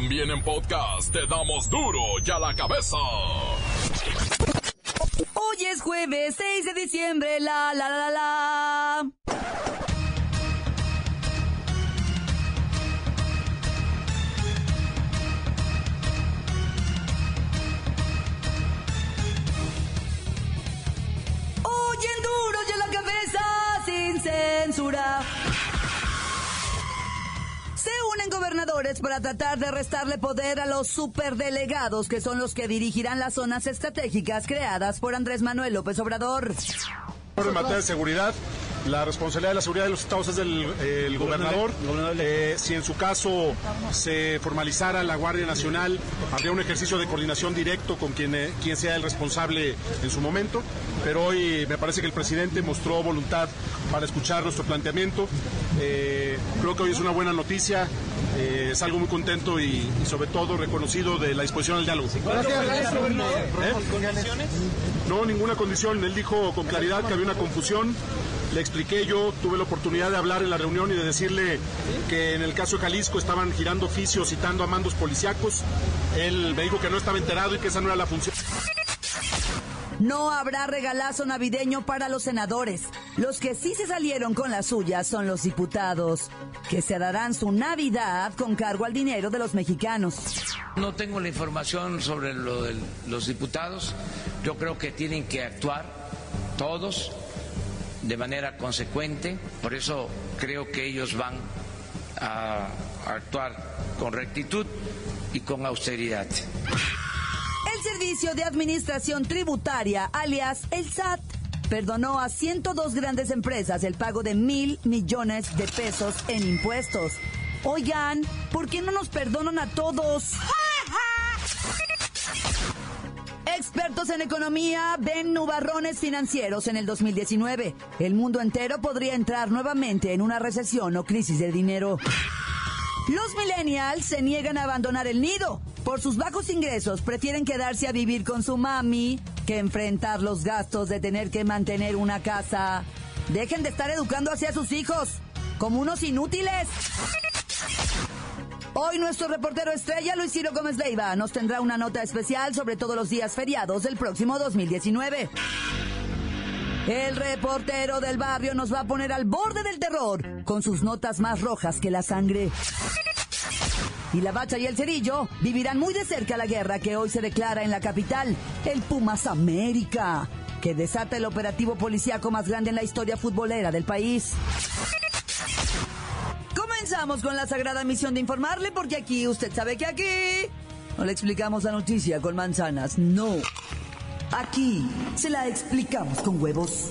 También en podcast te damos duro y a la cabeza. Hoy es jueves 6 de diciembre, la la la la. Hoy en duro y a la cabeza, sin censura. Se unen gobernadores para tratar de restarle poder a los superdelegados, que son los que dirigirán las zonas estratégicas creadas por Andrés Manuel López Obrador. En materia de seguridad, la responsabilidad de la seguridad de los estados es del el gobernador. Eh, si en su caso se formalizara la Guardia Nacional, habría un ejercicio de coordinación directo con quien, eh, quien sea el responsable en su momento. Pero hoy me parece que el presidente mostró voluntad para escuchar nuestro planteamiento. Eh, creo que hoy es una buena noticia. Eh, es algo muy contento y, y sobre todo reconocido de la disposición al diálogo. ¿Eh? No, ninguna condición. Él dijo con claridad que había una confusión. Le expliqué yo, tuve la oportunidad de hablar en la reunión y de decirle que en el caso de Jalisco estaban girando oficios citando a mandos policíacos. Él me dijo que no estaba enterado y que esa no era la función. No habrá regalazo navideño para los senadores. Los que sí se salieron con las suyas son los diputados, que se darán su Navidad con cargo al dinero de los mexicanos. No tengo la información sobre lo de los diputados. Yo creo que tienen que actuar todos de manera consecuente. Por eso creo que ellos van a actuar con rectitud y con austeridad. Servicio de Administración Tributaria, alias el SAT, perdonó a 102 grandes empresas el pago de mil millones de pesos en impuestos. Oigan, ¿por qué no nos perdonan a todos? Expertos en economía ven nubarrones financieros en el 2019. El mundo entero podría entrar nuevamente en una recesión o crisis de dinero. Los millennials se niegan a abandonar el nido. Por sus bajos ingresos prefieren quedarse a vivir con su mami que enfrentar los gastos de tener que mantener una casa. Dejen de estar educando hacia sus hijos como unos inútiles. Hoy nuestro reportero estrella Luis Ciro Gómez Leiva nos tendrá una nota especial sobre todos los días feriados del próximo 2019. El reportero del barrio nos va a poner al borde del terror con sus notas más rojas que la sangre. Y la bacha y el cerillo vivirán muy de cerca la guerra que hoy se declara en la capital, el Pumas América, que desata el operativo policíaco más grande en la historia futbolera del país. Comenzamos con la sagrada misión de informarle, porque aquí, usted sabe que aquí no le explicamos la noticia con manzanas, no. Aquí se la explicamos con huevos.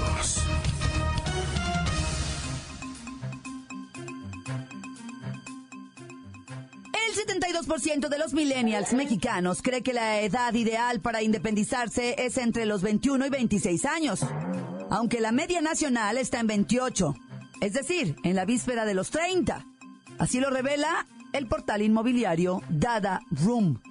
72% de los millennials mexicanos cree que la edad ideal para independizarse es entre los 21 y 26 años, aunque la media nacional está en 28, es decir, en la víspera de los 30. Así lo revela el portal inmobiliario Dada Room.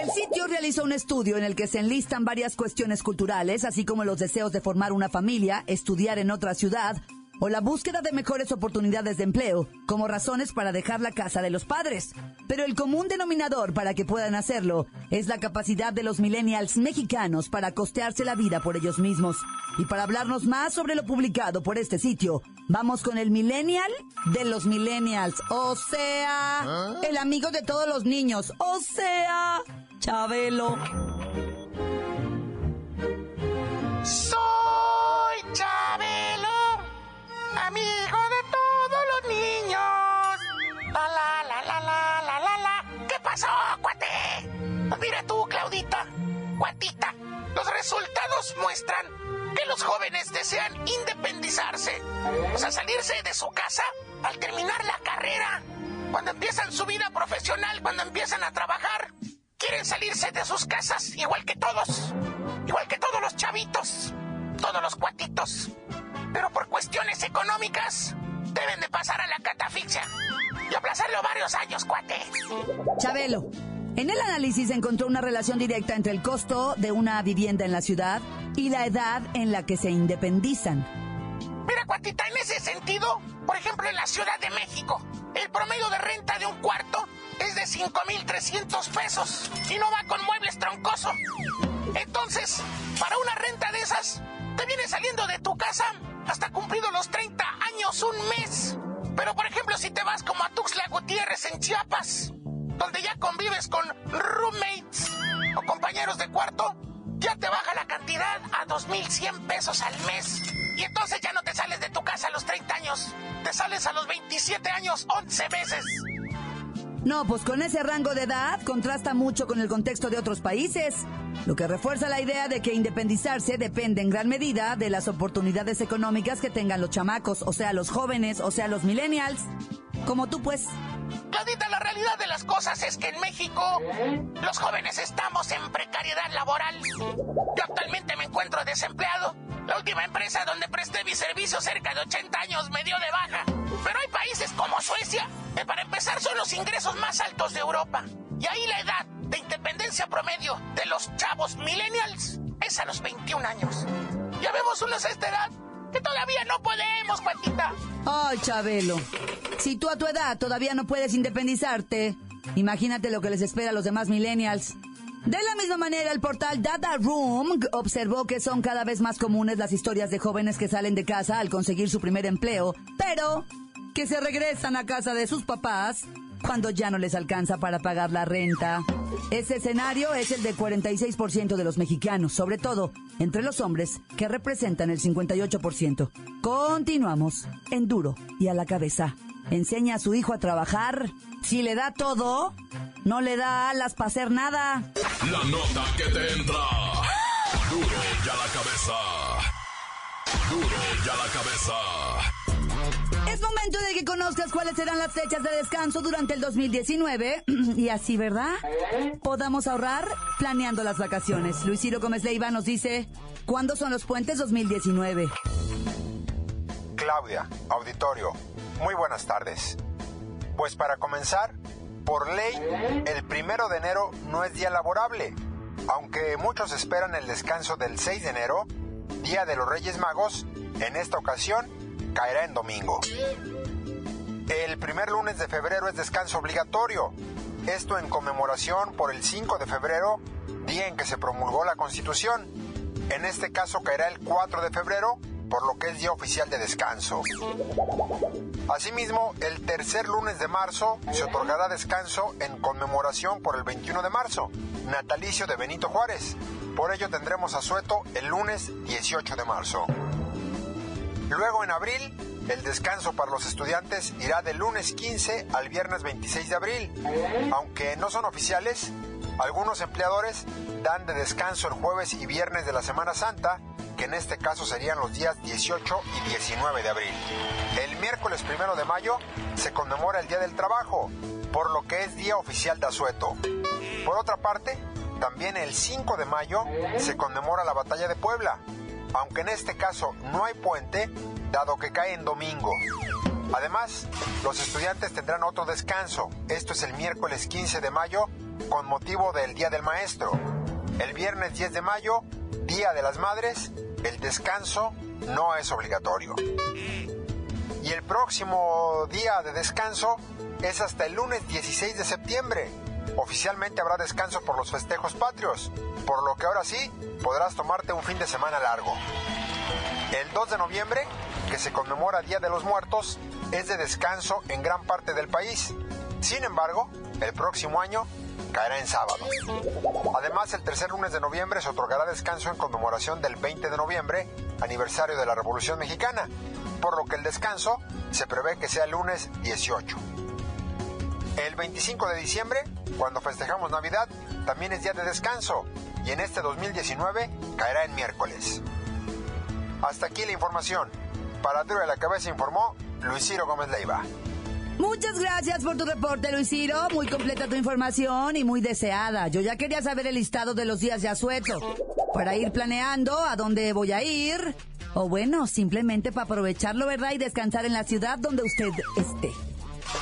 El sitio realizó un estudio en el que se enlistan varias cuestiones culturales, así como los deseos de formar una familia, estudiar en otra ciudad o la búsqueda de mejores oportunidades de empleo como razones para dejar la casa de los padres. Pero el común denominador para que puedan hacerlo es la capacidad de los millennials mexicanos para costearse la vida por ellos mismos. Y para hablarnos más sobre lo publicado por este sitio, vamos con el millennial de los millennials, o sea, el amigo de todos los niños, o sea, Chabelo. Cuatita. Los resultados muestran que los jóvenes desean independizarse, o sea, salirse de su casa al terminar la carrera, cuando empiezan su vida profesional, cuando empiezan a trabajar. quieren salirse de sus casas, igual que todos. Igual que todos los chavitos, todos los cuatitos. Pero por cuestiones económicas, deben de pasar a la catafixia y aplazarlo varios años, cuate. Chabelo, en el análisis se encontró una relación directa entre el costo de una vivienda en la ciudad y la edad en la que se independizan. Mira, cuatita, en ese sentido, por ejemplo, en la Ciudad de México, el promedio de renta de un cuarto es de 5.300 pesos y no va con muebles troncoso. Entonces, para una renta de esas, te viene saliendo de tu casa hasta cumplido los 30 años un mes. Pero, por ejemplo, si te vas como a Tuxtla Gutiérrez en Chiapas, donde ya convives con roommates o compañeros de cuarto, ya te baja la cantidad a 2.100 pesos al mes. Y entonces ya no te sales de tu casa a los 30 años, te sales a los 27 años 11 veces. No, pues con ese rango de edad contrasta mucho con el contexto de otros países, lo que refuerza la idea de que independizarse depende en gran medida de las oportunidades económicas que tengan los chamacos, o sea, los jóvenes, o sea, los millennials. Como tú, pues. Claudita, la realidad de las cosas es que en México los jóvenes estamos en precariedad laboral. Yo actualmente me encuentro desempleado. La última empresa donde presté mi servicio cerca de 80 años me dio de baja. Pero hay países como Suecia que para empezar son los ingresos más altos de Europa. Y ahí la edad de independencia promedio de los chavos millennials es a los 21 años. Ya vemos unos a esta edad que todavía no podemos, Juanita. Ay, Chabelo. Si tú a tu edad todavía no puedes independizarte, imagínate lo que les espera a los demás millennials. De la misma manera, el portal Data Room observó que son cada vez más comunes las historias de jóvenes que salen de casa al conseguir su primer empleo, pero que se regresan a casa de sus papás cuando ya no les alcanza para pagar la renta. Ese escenario es el de 46% de los mexicanos, sobre todo entre los hombres, que representan el 58%. Continuamos en duro y a la cabeza. Enseña a su hijo a trabajar. Si le da todo, no le da alas para hacer nada. La nota que te entra. Duro y a la cabeza. Duro y a la cabeza. Momento de que conozcas cuáles serán las fechas de descanso durante el 2019 y así, ¿verdad? Podamos ahorrar planeando las vacaciones. Luis Ciro Gómez Leiva nos dice, ¿cuándo son los puentes 2019? Claudia, auditorio, muy buenas tardes. Pues para comenzar, por ley, el primero de enero no es día laborable, aunque muchos esperan el descanso del 6 de enero, Día de los Reyes Magos, en esta ocasión caerá en domingo. El primer lunes de febrero es descanso obligatorio, esto en conmemoración por el 5 de febrero, día en que se promulgó la Constitución. En este caso caerá el 4 de febrero, por lo que es día oficial de descanso. Asimismo, el tercer lunes de marzo se otorgará descanso en conmemoración por el 21 de marzo, natalicio de Benito Juárez. Por ello tendremos asueto el lunes 18 de marzo. Luego en abril, el descanso para los estudiantes irá del lunes 15 al viernes 26 de abril. Aunque no son oficiales, algunos empleadores dan de descanso el jueves y viernes de la Semana Santa, que en este caso serían los días 18 y 19 de abril. El miércoles primero de mayo se conmemora el Día del Trabajo, por lo que es día oficial de asueto. Por otra parte, también el 5 de mayo se conmemora la Batalla de Puebla, aunque en este caso no hay puente, dado que cae en domingo. Además, los estudiantes tendrán otro descanso, esto es el miércoles 15 de mayo, con motivo del Día del Maestro. El viernes 10 de mayo, Día de las Madres, el descanso no es obligatorio. Y el próximo día de descanso es hasta el lunes 16 de septiembre. Oficialmente habrá descanso por los festejos patrios, por lo que ahora sí podrás tomarte un fin de semana largo. El 2 de noviembre, que se conmemora Día de los Muertos, es de descanso en gran parte del país. Sin embargo, el próximo año caerá en sábado. Además, el tercer lunes de noviembre se otorgará descanso en conmemoración del 20 de noviembre, aniversario de la Revolución Mexicana, por lo que el descanso se prevé que sea el lunes 18. El 25 de diciembre, cuando festejamos Navidad, también es día de descanso y en este 2019 caerá en miércoles. Hasta aquí la información. Para Duro de la Cabeza informó Luis Ciro Gómez Leiva. Muchas gracias por tu reporte, Luis Ciro. Muy completa tu información y muy deseada. Yo ya quería saber el listado de los días de asueto para ir planeando a dónde voy a ir. O bueno, simplemente para aprovecharlo, ¿verdad? Y descansar en la ciudad donde usted esté.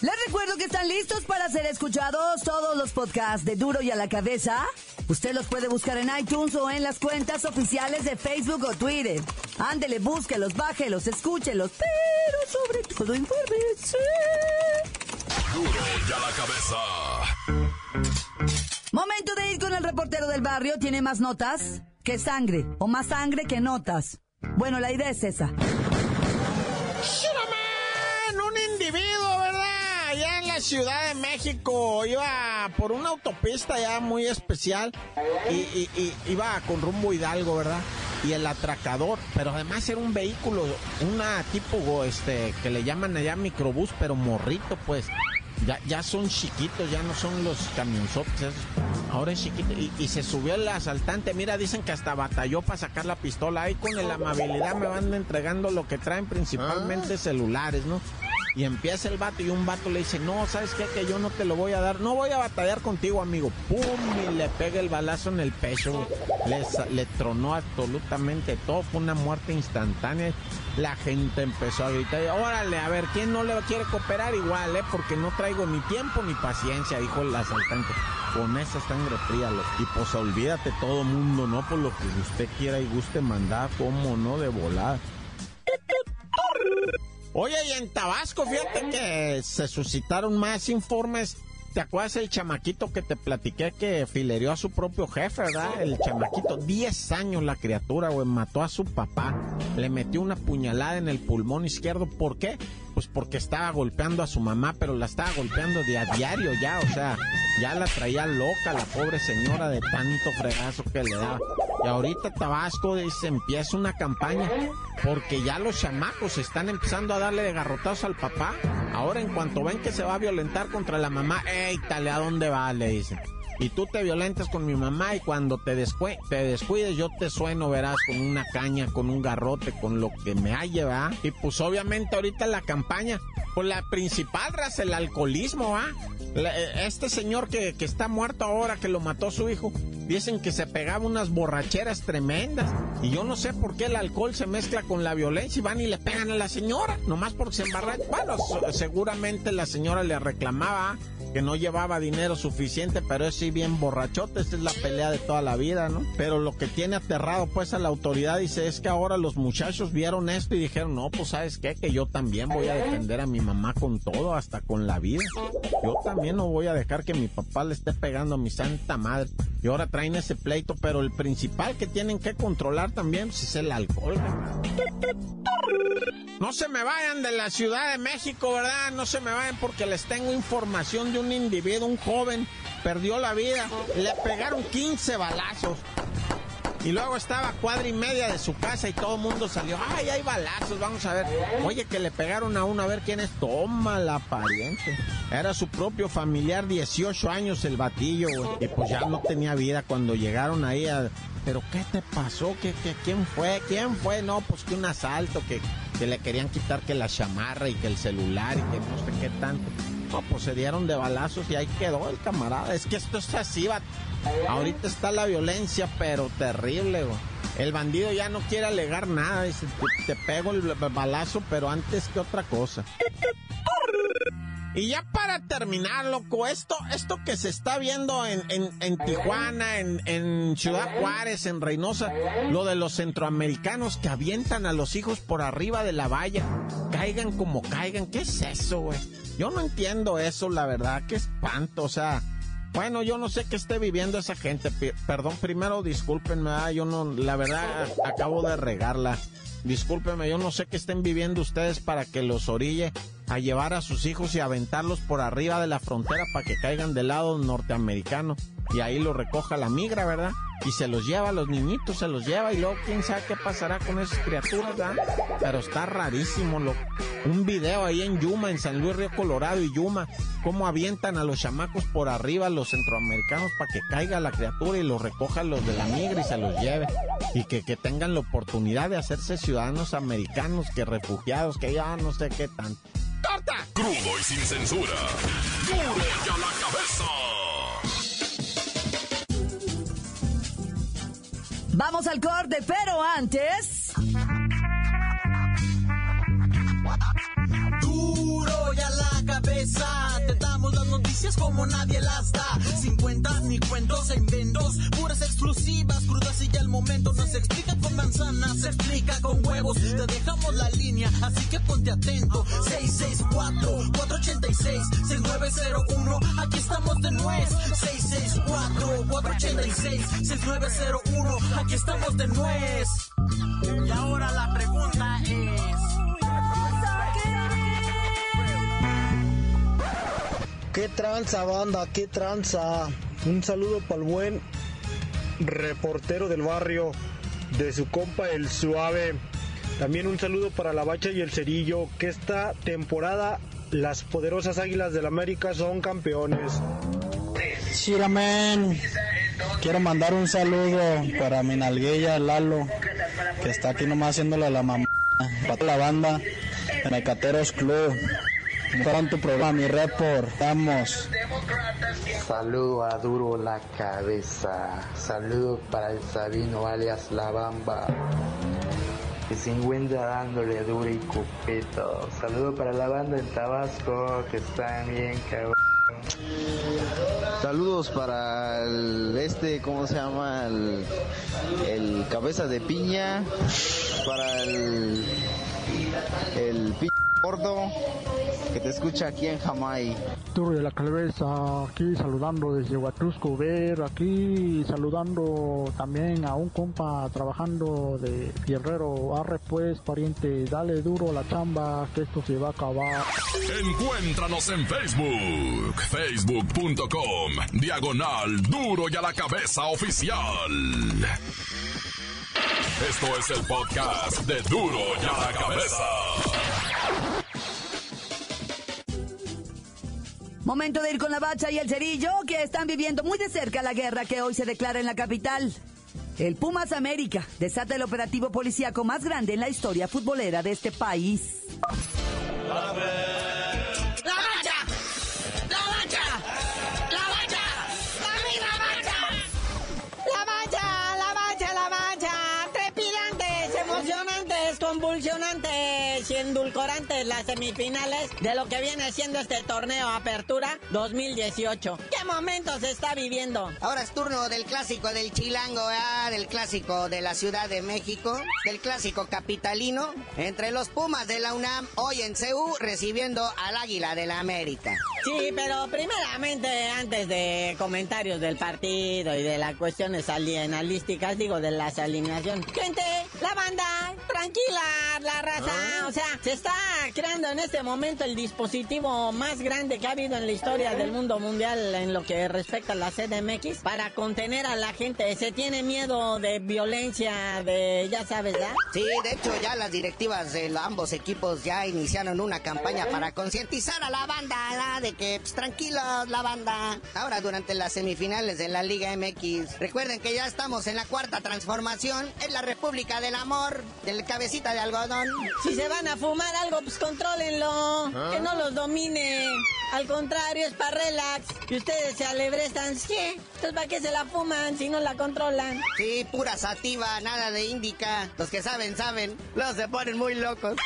Les recuerdo que están listos para ser escuchados todos los podcasts de Duro y a la cabeza. Usted los puede buscar en iTunes o en las cuentas oficiales de Facebook o Twitter. Ándele, búsquelos, bájelos, escúchelos, pero sobre todo infórmese. Duro y a la cabeza. Momento de ir con el reportero del barrio. Tiene más notas que sangre, o más sangre que notas. Bueno, la idea es esa. Ciudad de México iba por una autopista ya muy especial y, y- y iba con rumbo Hidalgo, ¿verdad? Y el atracador, pero además era un vehículo, una tipo, este, que le llaman allá microbús, pero morrito, pues. Ya, ya son chiquitos, ya no son los camionzotes, esos. ahora es chiquito. Y, y se subió el asaltante, mira, dicen que hasta batalló para sacar la pistola. Ahí con la amabilidad me van entregando lo que traen, principalmente celulares, ¿no? Y empieza el vato y un vato le dice, no, ¿sabes qué? Que yo no te lo voy a dar. No voy a batallar contigo, amigo. ¡Pum! Y le pega el balazo en el pecho. Le, tronó absolutamente todo. Fue una muerte instantánea. La gente empezó a gritar, órale, a ver, ¿quién no le quiere cooperar? Igual, ¿eh? Porque no traigo ni tiempo ni paciencia, dijo el asaltante. Con esa sangre fría, los tipos, olvídate todo mundo, ¿no? Por lo que usted quiera y guste mandar, ¿cómo no? De volar. Oye, y en Tabasco, fíjate que se suscitaron más informes. ¿Te acuerdas el chamaquito que te platiqué que filerió a su propio jefe, verdad? El chamaquito, 10 años la criatura, güey, mató a su papá. Le metió una puñalada en el pulmón izquierdo. ¿Por qué? Pues porque estaba golpeando a su mamá, pero la estaba golpeando de a diario ya, o sea, ya la traía loca la pobre señora de tanto fregazo que le daba. Y ahorita Tabasco dice, empieza una campaña porque ya los chamacos están empezando a darle de garrotazos al papá. Ahora en cuanto ven que se va a violentar contra la mamá, ¡ey, tale, a dónde va! Le dicen. Y tú te violentas con mi mamá y cuando te, descue- te descuides yo te sueno, verás, con una caña, con un garrote, con lo que me ha llevado. Y pues obviamente ahorita la campaña, pues la principal raza, el alcoholismo, ¿ah? Este señor que, que está muerto ahora, que lo mató su hijo, dicen que se pegaba unas borracheras tremendas. Y yo no sé por qué el alcohol se mezcla con la violencia y van y le pegan a la señora, nomás porque se embarracha. Bueno, seguramente la señora le reclamaba que no llevaba dinero suficiente, pero es sí bien borrachote, esta es la pelea de toda la vida, ¿no? Pero lo que tiene aterrado pues a la autoridad dice es que ahora los muchachos vieron esto y dijeron, no, pues sabes qué, que yo también voy a defender a mi mamá con todo, hasta con la vida. Yo también no voy a dejar que mi papá le esté pegando a mi santa madre. Y ahora traen ese pleito, pero el principal que tienen que controlar también pues, es el alcohol. No se me vayan de la Ciudad de México, ¿verdad? No se me vayan porque les tengo información de un individuo, un joven, perdió la vida. Le pegaron 15 balazos. Y luego estaba a cuadra y media de su casa y todo el mundo salió. ¡Ay, hay balazos! Vamos a ver. Oye, que le pegaron a uno, a ver quién es. Toma la pariente. Era su propio familiar, 18 años el batillo, güey. Y pues ya no tenía vida cuando llegaron ahí. ¿Pero qué te pasó? ¿Qué, qué, quién fue? ¿Quién fue? No, pues que un asalto, que, que le querían quitar que la chamarra y que el celular y que no sé qué tanto. No, pues se dieron de balazos y ahí quedó el camarada. Es que esto es así, va. Ahorita está la violencia, pero terrible, güey. El bandido ya no quiere alegar nada. Dice, te, te pego el balazo, pero antes que otra cosa. Y ya para terminar, loco, esto, esto que se está viendo en, en, en Tijuana, en, en Ciudad Juárez, en Reynosa, lo de los centroamericanos que avientan a los hijos por arriba de la valla, caigan como caigan, ¿qué es eso, güey? Yo no entiendo eso, la verdad, qué espanto, o sea, bueno, yo no sé qué esté viviendo esa gente, perdón, primero discúlpenme, ah, yo no, la verdad, acabo de regarla. Discúlpeme, yo no sé qué estén viviendo ustedes para que los orille a llevar a sus hijos y aventarlos por arriba de la frontera para que caigan del lado norteamericano. Y ahí lo recoja la migra, ¿verdad? Y se los lleva los niñitos, se los lleva y luego quién sabe qué pasará con esas criaturas, ¿verdad? Pero está rarísimo, lo... Un video ahí en Yuma, en San Luis Río Colorado y Yuma, cómo avientan a los chamacos por arriba, los centroamericanos, para que caiga la criatura y los recoja los de la migra y se los lleve. Y que, que tengan la oportunidad de hacerse ciudadanos americanos, que refugiados, que ya no sé qué tanto. ¡Corta! Crudo y sin censura. ¡Duro ya la cabeza! Vamos al corte, pero antes. Duro ya la cabeza, te damos las noticias como nadie las cuentas ni cuentos e inventos, puras exclusivas, crudas y ya el momento. No se explica con manzanas, se explica con huevos. Te dejamos la línea, así que ponte atento. 664-486-6901, aquí estamos de nuez. 664-486-6901, aquí estamos de nuez. Y ahora la pregunta es... ¿Qué tranza, banda? ¿Qué tranza? Un saludo para el buen reportero del barrio, de su compa El Suave. También un saludo para la Bacha y el Cerillo, que esta temporada las poderosas Águilas del América son campeones. Chiramen, quiero mandar un saludo para mi nalguilla Lalo, que está aquí nomás haciéndole la mamá, para la banda de Mecateros Club. Para tu programa, mi report, vamos. Saludo a Duro la Cabeza. Saludo para el Sabino alias La Bamba. Que se encuentra dándole duro y copeto. Saludo para la banda en Tabasco que están bien cabrón. Saludos para este, ¿cómo se llama? El, cabeza de piña. Para el, el pi gordo que te escucha aquí en Jamay. Duro de la cabeza, aquí saludando desde Huatusco, ver aquí saludando también a un compa trabajando de fierrero. Arre pues, pariente, dale duro la chamba, que esto se va a acabar. Encuéntranos en Facebook, facebook.com, diagonal duro y a la cabeza oficial. Esto es el podcast de duro y a la cabeza. Momento de ir con la bacha y el cerillo, que están viviendo muy de cerca la guerra que hoy se declara en la capital. El Pumas América desata el operativo policíaco más grande en la historia futbolera de este país. ¡La endulcorantes las semifinales de lo que viene siendo este torneo Apertura 2018. ¿Qué momento se está viviendo? Ahora es turno del clásico del Chilango, ah, del clásico de la Ciudad de México, del clásico capitalino, entre los Pumas de la UNAM, hoy en CEU, recibiendo al Águila de la América. Sí, pero primeramente, antes de comentarios del partido y de las cuestiones alienalísticas, digo, de las alineaciones. Gente, la banda, tranquila, la raza. O sea, se está creando en este momento el dispositivo más grande que ha habido en la historia del mundo mundial en lo que respecta a la CDMX para contener a la gente. Se tiene miedo de violencia, de, ya sabes, ¿ya? Sí, de hecho ya las directivas de ambos equipos ya iniciaron una campaña para concientizar a la banda ¿verdad? de que pues, tranquilos la banda. Ahora durante las semifinales de la Liga MX, recuerden que ya estamos en la cuarta transformación, en la República del Amor, del cabecita de algodón. Si se van a fumar algo, pues contrólenlo, que no los domine. Al contrario, es para relax. Y ustedes se alebrestan, ¿sí? Entonces, ¿para qué se la fuman si no la controlan? Sí, pura sativa, nada de índica. Los que saben, saben. Los se ponen muy locos.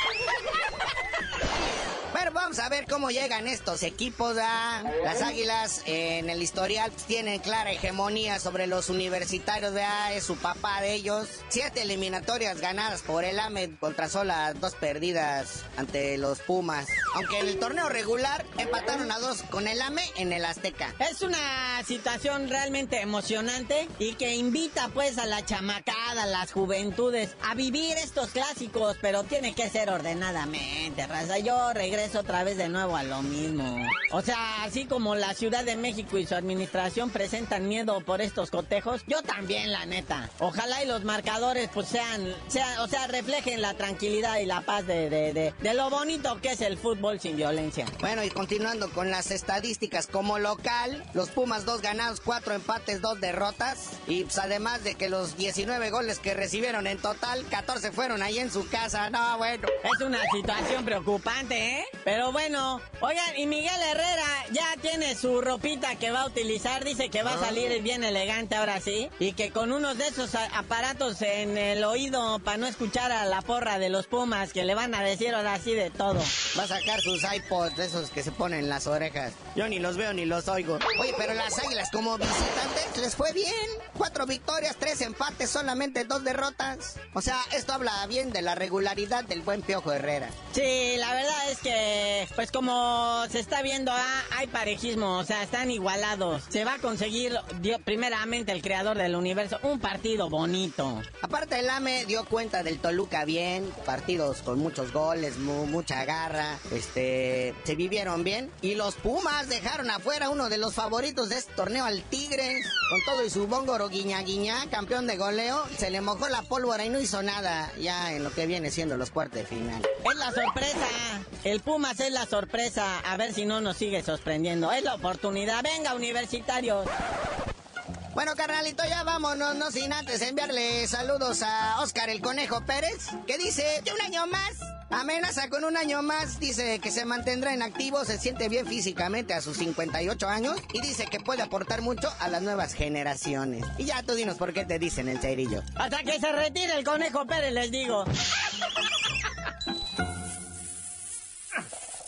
Vamos a ver cómo llegan estos equipos. ¿ah? Las Águilas en el historial pues, tienen clara hegemonía sobre los universitarios. ¿verdad? Es su papá de ellos. Siete eliminatorias ganadas por el AME contra solas dos perdidas ante los Pumas. Aunque en el torneo regular empataron a dos con el AME en el Azteca. Es una situación realmente emocionante y que invita pues a la chamacada, a las juventudes a vivir estos clásicos, pero tiene que ser ordenadamente, raza. Yo regreso otra vez de nuevo a lo mismo. O sea, así como la Ciudad de México y su administración presentan miedo por estos cotejos, yo también, la neta. Ojalá y los marcadores pues sean, sean o sea, reflejen la tranquilidad y la paz de, de, de, de lo bonito que es el fútbol sin violencia. Bueno, y continuando con las estadísticas como local, los Pumas dos ganados, cuatro empates, dos derrotas. Y pues, además de que los 19 goles que recibieron en total, 14 fueron ahí en su casa. No, bueno. Es una situación preocupante, ¿eh? Pero bueno, oigan, y Miguel Herrera ya tiene su ropita que va a utilizar. Dice que va a salir bien elegante ahora sí. Y que con unos de esos aparatos en el oído para no escuchar a la porra de los Pumas que le van a decir ahora sí de todo. Va a sacar sus iPods, de esos que se ponen en las orejas. Yo ni los veo ni los oigo. Oye, pero las águilas como visitantes les fue bien. Cuatro victorias, tres empates, solamente dos derrotas. O sea, esto habla bien de la regularidad del buen Piojo Herrera. Sí, la verdad es que, pues como se está viendo, ah, hay parejismo, o sea, están igualados. Se va a conseguir, dio- primeramente, el creador del universo, un partido bonito. Aparte, el AME dio cuenta del Toluca bien, partidos con muchos goles, mu- mucha garra, este, se vivieron bien. Y los Pumas dejaron afuera uno de los favoritos de este torneo al Tigres, con todo y su bóngoro guiña guiña, campeón de goleo, se le mojó la pólvora y no hizo nada ya en lo que viene siendo los cuartos de final. Es la sorpresa, el Pumas es la sorpresa, a ver si no nos sigue sorprendiendo. Es la oportunidad, venga universitarios. Bueno, carnalito, ya vámonos, no sin antes enviarle saludos a Oscar el Conejo Pérez, que dice que un año más. Amenaza con un año más, dice que se mantendrá en activo, se siente bien físicamente a sus 58 años y dice que puede aportar mucho a las nuevas generaciones. Y ya tú dinos por qué te dicen el cerillo. Hasta que se retire el conejo Pérez, les digo.